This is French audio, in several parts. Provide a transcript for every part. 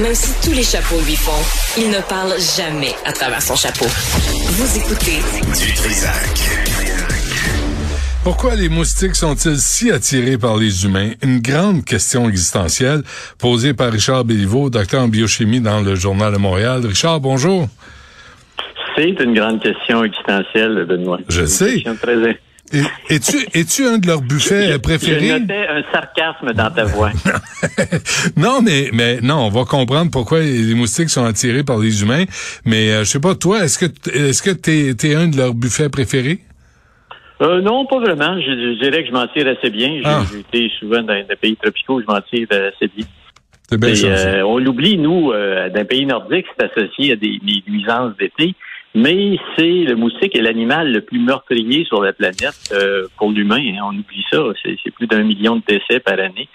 Même si tous les chapeaux lui font, il ne parle jamais à travers son chapeau. Vous écoutez Du Trisac. Pourquoi les moustiques sont-ils si attirés par les humains? Une grande question existentielle posée par Richard Béliveau, docteur en biochimie dans le Journal de Montréal. Richard, bonjour. C'est une grande question existentielle, Benoît. Je Une sais. très- Es-tu es-tu un de leurs buffets Je préférés? notais un sarcasme dans ta voix. non, mais mais non, on va comprendre pourquoi les moustiques sont attirés par les humains. Mais euh, je sais pas, toi, est-ce que est-ce que t'es es un de leurs buffets préférés? Euh, non, pas vraiment. Je, je dirais que je m'en tire assez bien. J'ai Ah. j'ai été souvent dans des pays tropicaux, je m'en tire assez bien. C'est bien Et, ça. euh, on l'oublie, nous, euh, d'un pays nordique, c'est associé à des, des nuisances d'été. Mais c'est le moustique est l'animal le plus meurtrier sur la planète euh, pour l'humain. hein. On oublie ça. C'est plus d'un million de décès par année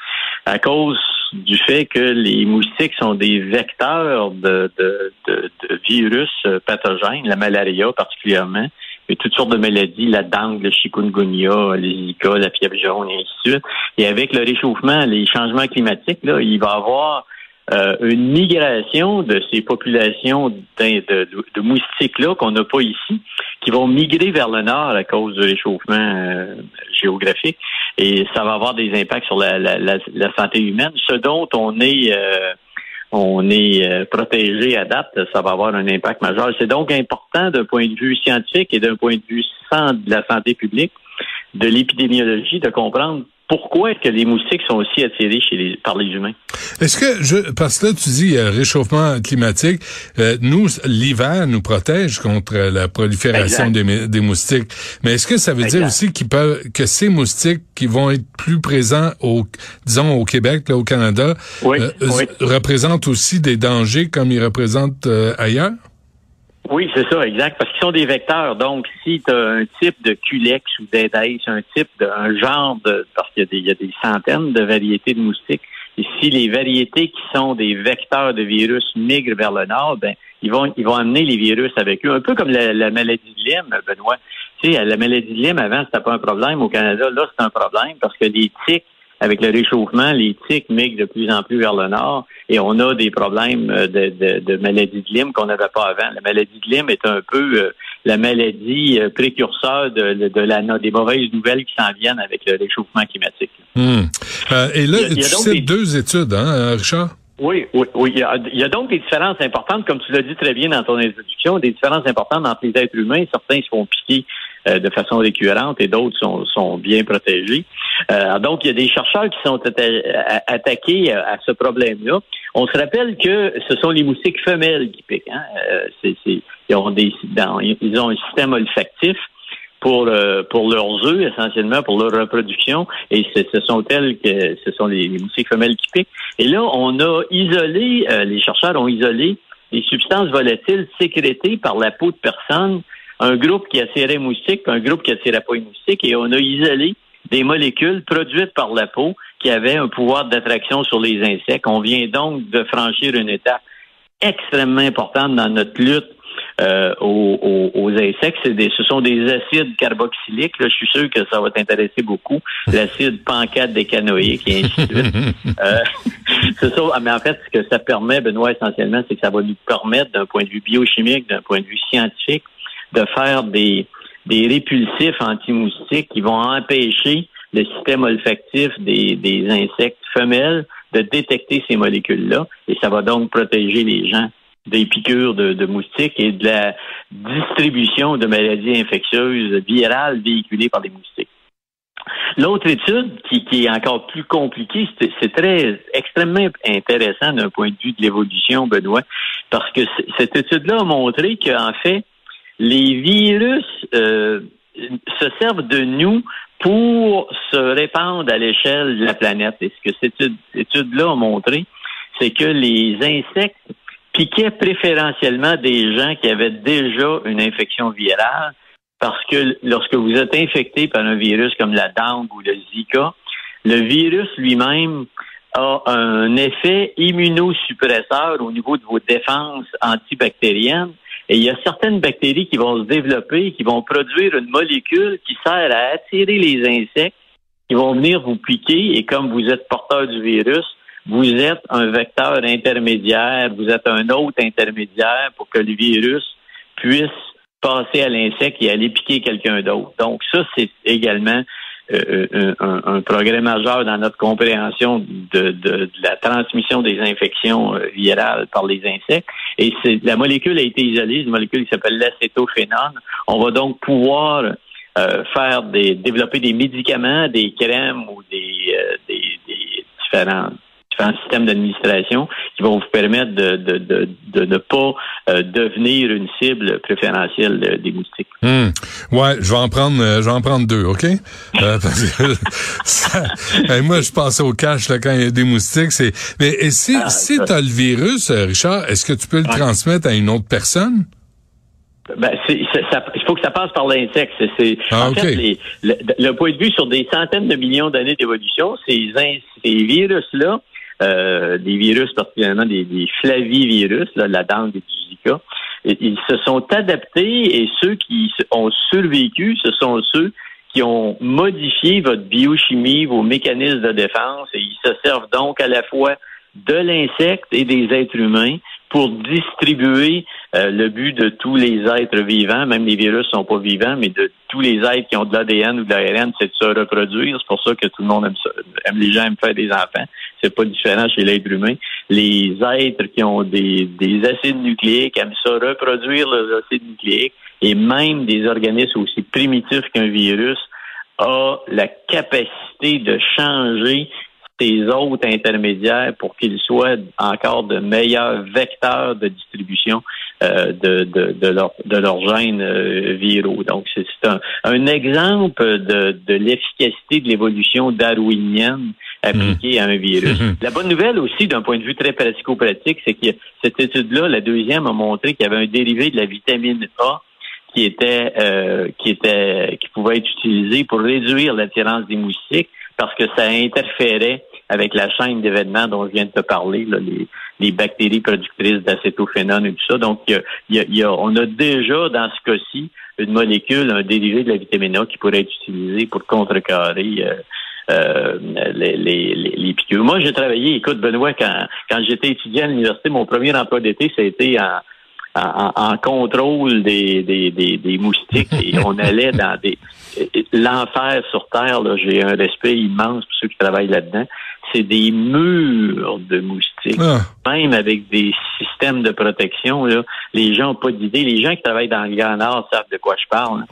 à cause du fait que les moustiques sont des vecteurs de, de, de, de virus euh, pathogènes, la malaria particulièrement, et toutes sortes de maladies, la dengue, le chikungunya, le zika, la fièvre jaune, et ainsi de suite. Et avec le réchauffement, les changements climatiques, là, il va y avoir euh, une migration de ces populations de, de- de moustiques-là qu'on n'a pas ici, qui vont migrer vers le nord à cause du réchauffement euh, géographique. Et ça va avoir des impacts sur la, la, la, santé humaine, ce dont on est... euh, on est euh, protégé à date, ça va avoir un impact majeur. C'est donc important d'un point de vue scientifique et d'un point de vue de la santé publique, de l'épidémiologie, de comprendre pourquoi est-ce que les moustiques sont aussi attirés chez les, par les humains? Est-ce que je parce que là tu dis euh, réchauffement climatique, euh, nous l'hiver nous protège contre la prolifération des, moustiques. Mais est-ce que ça veut dire aussi qu'ils peuvent que ces moustiques qui vont être plus présents au disons au Québec là au Canada Oui, euh, oui. représentent aussi des dangers comme ils représentent euh, ailleurs? Oui, c'est ça, exact, parce qu'ils sont des vecteurs. Donc, si tu as un type de culex ou d'édaïs, un type de, un genre de, parce qu'il y a des, il y a des centaines de variétés de moustiques, et si les variétés qui sont des vecteurs de virus migrent vers le nord, ben, ils vont, ils vont amener les virus avec eux. Un peu comme la, la maladie de Lyme, Benoît. Tu sais, la maladie de Lyme, avant, c'était pas un problème. Au Canada, là, c'est un problème parce que les tiques, avec le réchauffement, les tiques migrent de plus en plus vers le nord et on a des problèmes euh, de, de, de maladie de Lyme qu'on n'avait pas avant. La maladie de Lyme est un peu euh, la maladie euh, précurseur de, la, des mauvaises nouvelles qui s'en viennent avec le réchauffement climatique. Hmm. Euh, Et là Il y a- tu donc cites des- deux études, hein, Richard? Oui, oui, oui. Il y, a, il y a donc des différences importantes, comme tu l'as dit très bien dans ton introduction, des différences importantes entre les êtres humains. Certains se font piquer euh, de façon récurrente et d'autres sont, sont bien protégés. Euh, donc, il y a des chercheurs qui sont attaqués à, ce problème-là. On se rappelle que ce sont les moustiques femelles qui piquent. Hein? Euh, ils, ont des, dans- ils ont un système olfactif pour euh, pour leurs œufs essentiellement pour leur reproduction et ce, sont elles que ce sont les, les moustiques femelles qui piquent et là on a isolé euh, les chercheurs ont isolé les substances volatiles sécrétées par la peau de personne un groupe qui attirait moustiques puis un groupe qui attirait pas les moustiques et on a isolé des molécules produites par la peau qui avaient un pouvoir d'attraction sur les insectes on vient donc de franchir une étape extrêmement importante dans notre lutte euh, aux, insectes. C'est des- ce sont des acides carboxyliques. Là, je suis sûr que ça va t'intéresser beaucoup. L'acide pancate décanoïque et ainsi de suite. Euh, c'est ça. Ah, Mais en fait, ce que ça permet, Benoît, essentiellement, c'est que ça va nous permettre, d'un point de vue biochimique, d'un point de vue scientifique, de faire des, des répulsifs anti-moustiques qui vont empêcher le système olfactif des, des insectes femelles de détecter ces molécules-là. Et ça va donc protéger les gens des piqûres de, de moustiques et de la distribution de maladies infectieuses virales véhiculées par les moustiques. L'autre étude, qui, qui, est encore plus compliquée, c'est très extrêmement intéressant d'un point de vue de l'évolution, Benoît, parce que cette étude-là a montré qu'en fait, les virus euh, se servent de nous pour se répandre à l'échelle de la planète. Et ce que cette étude-là a montré, c'est que les insectes piquaient préférentiellement des gens qui avaient déjà une infection virale parce que lorsque vous êtes infecté par un virus comme la dengue ou le Zika, le virus lui-même a un effet immunosuppresseur au niveau de vos défenses antibactériennes. Et il y a certaines bactéries qui vont se développer, qui vont produire une molécule qui sert à attirer les insectes, qui vont venir vous piquer. Et comme vous êtes porteur du virus, vous êtes un vecteur intermédiaire, vous êtes un autre intermédiaire pour que le virus puisse passer à l'insecte et aller piquer quelqu'un d'autre. Donc ça, c'est également euh, euh, un, progrès majeur dans notre compréhension de, la transmission des infections euh, virales par les insectes. Et la molécule a été isolée, une molécule qui s'appelle l'acétophénone. On va donc pouvoir faire des développer des médicaments, des crèmes ou des, des, des différents différents systèmes d'administration qui vont vous permettre de, de, de, de ne pas euh, devenir une cible préférentielle des moustiques. Hmm. Ouais, je vais en prendre, euh, je vais en prendre deux, ok? Euh, parce que ça, moi, je passais au cash là, quand il y a des moustiques. C'est, mais et si, ah, si tu as le virus, Richard, est-ce que tu peux le transmettre à une autre personne? Ben, il faut que ça passe par l'insecte. C'est, ah, en fait, les, le, point de vue sur des centaines de millions d'années d'évolution, ces, ces virus-là euh, des virus, particulièrement des, des flavivirus, là, la dengue et du ils se sont adaptés et ceux qui ont survécu, ce sont ceux qui ont modifié votre biochimie, vos mécanismes de défense, et ils se servent donc à la fois de l'insecte et des êtres humains pour distribuer euh, le but de tous les êtres vivants, même les virus sont pas vivants, mais de tous les êtres qui ont de l'ADN ou de l'ARN, c'est de se reproduire. C'est pour ça que tout le monde aime ça. Les gens aiment faire des enfants. C'est pas différent chez l'être humain. Les êtres qui ont des, des acides nucléiques aiment ça reproduire leurs acides nucléiques. Et même des organismes aussi primitifs qu'un virus a la capacité de changer ces autres intermédiaires pour qu'ils soient encore de meilleurs vecteurs de distribution euh, de, de, de, leur, de leurs gènes euh, viraux. Donc, c'est un, un, exemple de, de l'efficacité de l'évolution darwinienne appliquée à un virus. Mhm. La bonne nouvelle aussi, d'un point de vue très pratico-pratique, c'est que cette étude-là, la deuxième, a montré qu'il y avait un dérivé de la vitamine A qui était euh, qui était qui pouvait être utilisé pour réduire l'attirance des moustiques parce que ça interférait avec la chaîne d'événements dont je viens de te parler, les, les, bactéries productrices d'acétophénone et tout ça. Donc, il y a, on a déjà, dans ce cas-ci, une molécule, un dérivé de la vitamine A qui pourrait être utilisé pour contrecarrer euh, euh, les, les, les, piqûres. Moi, j'ai travaillé, écoute, Benoît, quand, quand j'étais étudiant à l'université, mon premier emploi d'été, ça a été en, en, contrôle des, des, des, moustiques et on allait dans des l'enfer sur terre. J'ai un respect immense pour ceux qui travaillent là-dedans c'est des murs de moustiques. Ah. Même avec des systèmes de protection, là, les gens n'ont pas d'idée. Les gens qui travaillent dans le Grand Nord savent de quoi je parle.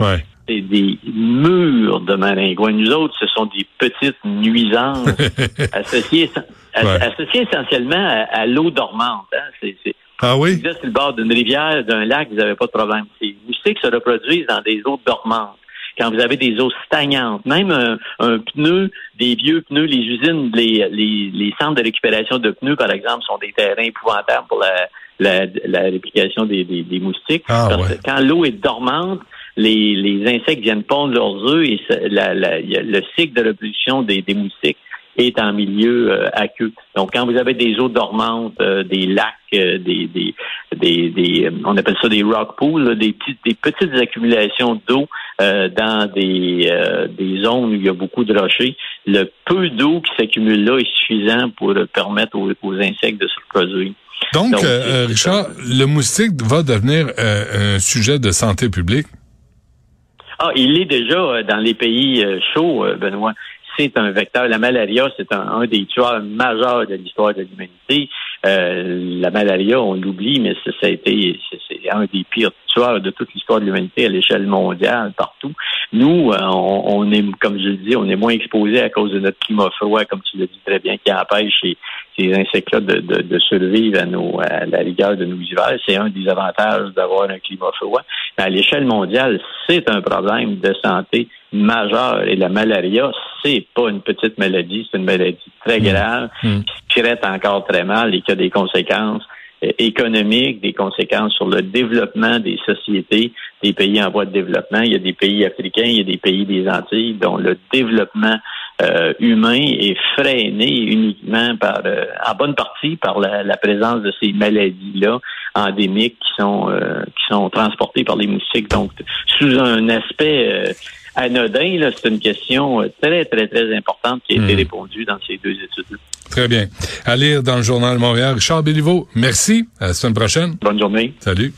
C'est des murs de maringouins. Nous autres, ce sont des petites nuisances associées, associées essentiellement à, l'eau dormante. Hein. ah oui? Si vous êtes sur le bord d'une rivière, d'un lac, vous n'avez pas de problème. Ces moustiques se reproduisent dans des eaux dormantes quand vous avez des eaux stagnantes, même un, pneu, des vieux pneus, les usines, les, les, centres de récupération de pneus, par exemple, sont des terrains épouvantables pour la, la, la réplication des, des, moustiques. Ah, parce que quand l'eau est dormante, les, les insectes viennent pondre leurs œufs et la, la, le cycle de reproduction des, des moustiques est en milieu euh, aqueux. Donc, quand vous avez des eaux dormantes, euh, des lacs, euh, des, des, des, des, on appelle ça des rock pools, des, petites, des petites accumulations d'eau dans des, des zones où il y a beaucoup de rochers, le peu d'eau qui s'accumule là est suffisant pour permettre aux, insectes de se reproduire. Donc, Richard, le moustique va devenir un sujet de santé publique? Ah, il est déjà dans les pays chauds, Benoît c'est un vecteur. La malaria, c'est un, des tueurs majeurs de l'histoire de l'humanité. Euh, la malaria, on l'oublie, mais ça, a été c'est un des pires tueurs de toute l'histoire de l'humanité à l'échelle mondiale, partout. Nous, euh, on, est, comme je le dis, on est moins exposé à cause de notre climat froid, comme tu le dis très bien, qui empêche ces, insectes-là de, survivre à, nos, à la rigueur de nos hivers. C'est un des avantages d'avoir un climat froid. À l'échelle mondiale, c'est un problème de santé majeur. Et la malaria, c'est pas une petite maladie, c'est une maladie très mmh. grave, mmh. qui traite encore très mal et qui a des conséquences euh, économiques, des conséquences sur le développement des sociétés des pays en voie de développement. Il y a des pays africains, il y a des pays des Antilles dont le développement euh, humain est freiné uniquement par, euh, en bonne partie par la, présence de ces maladies-là endémiques qui sont qui sont transportées par les moustiques. Donc, sous un aspect anodin, c'est une question très, très, très importante qui a été hmm. répondue dans ces deux études-là. Très bien. À lire dans le Journal Montréal. Richard Béliveau, merci. À la semaine prochaine. Bonne journée. Salut.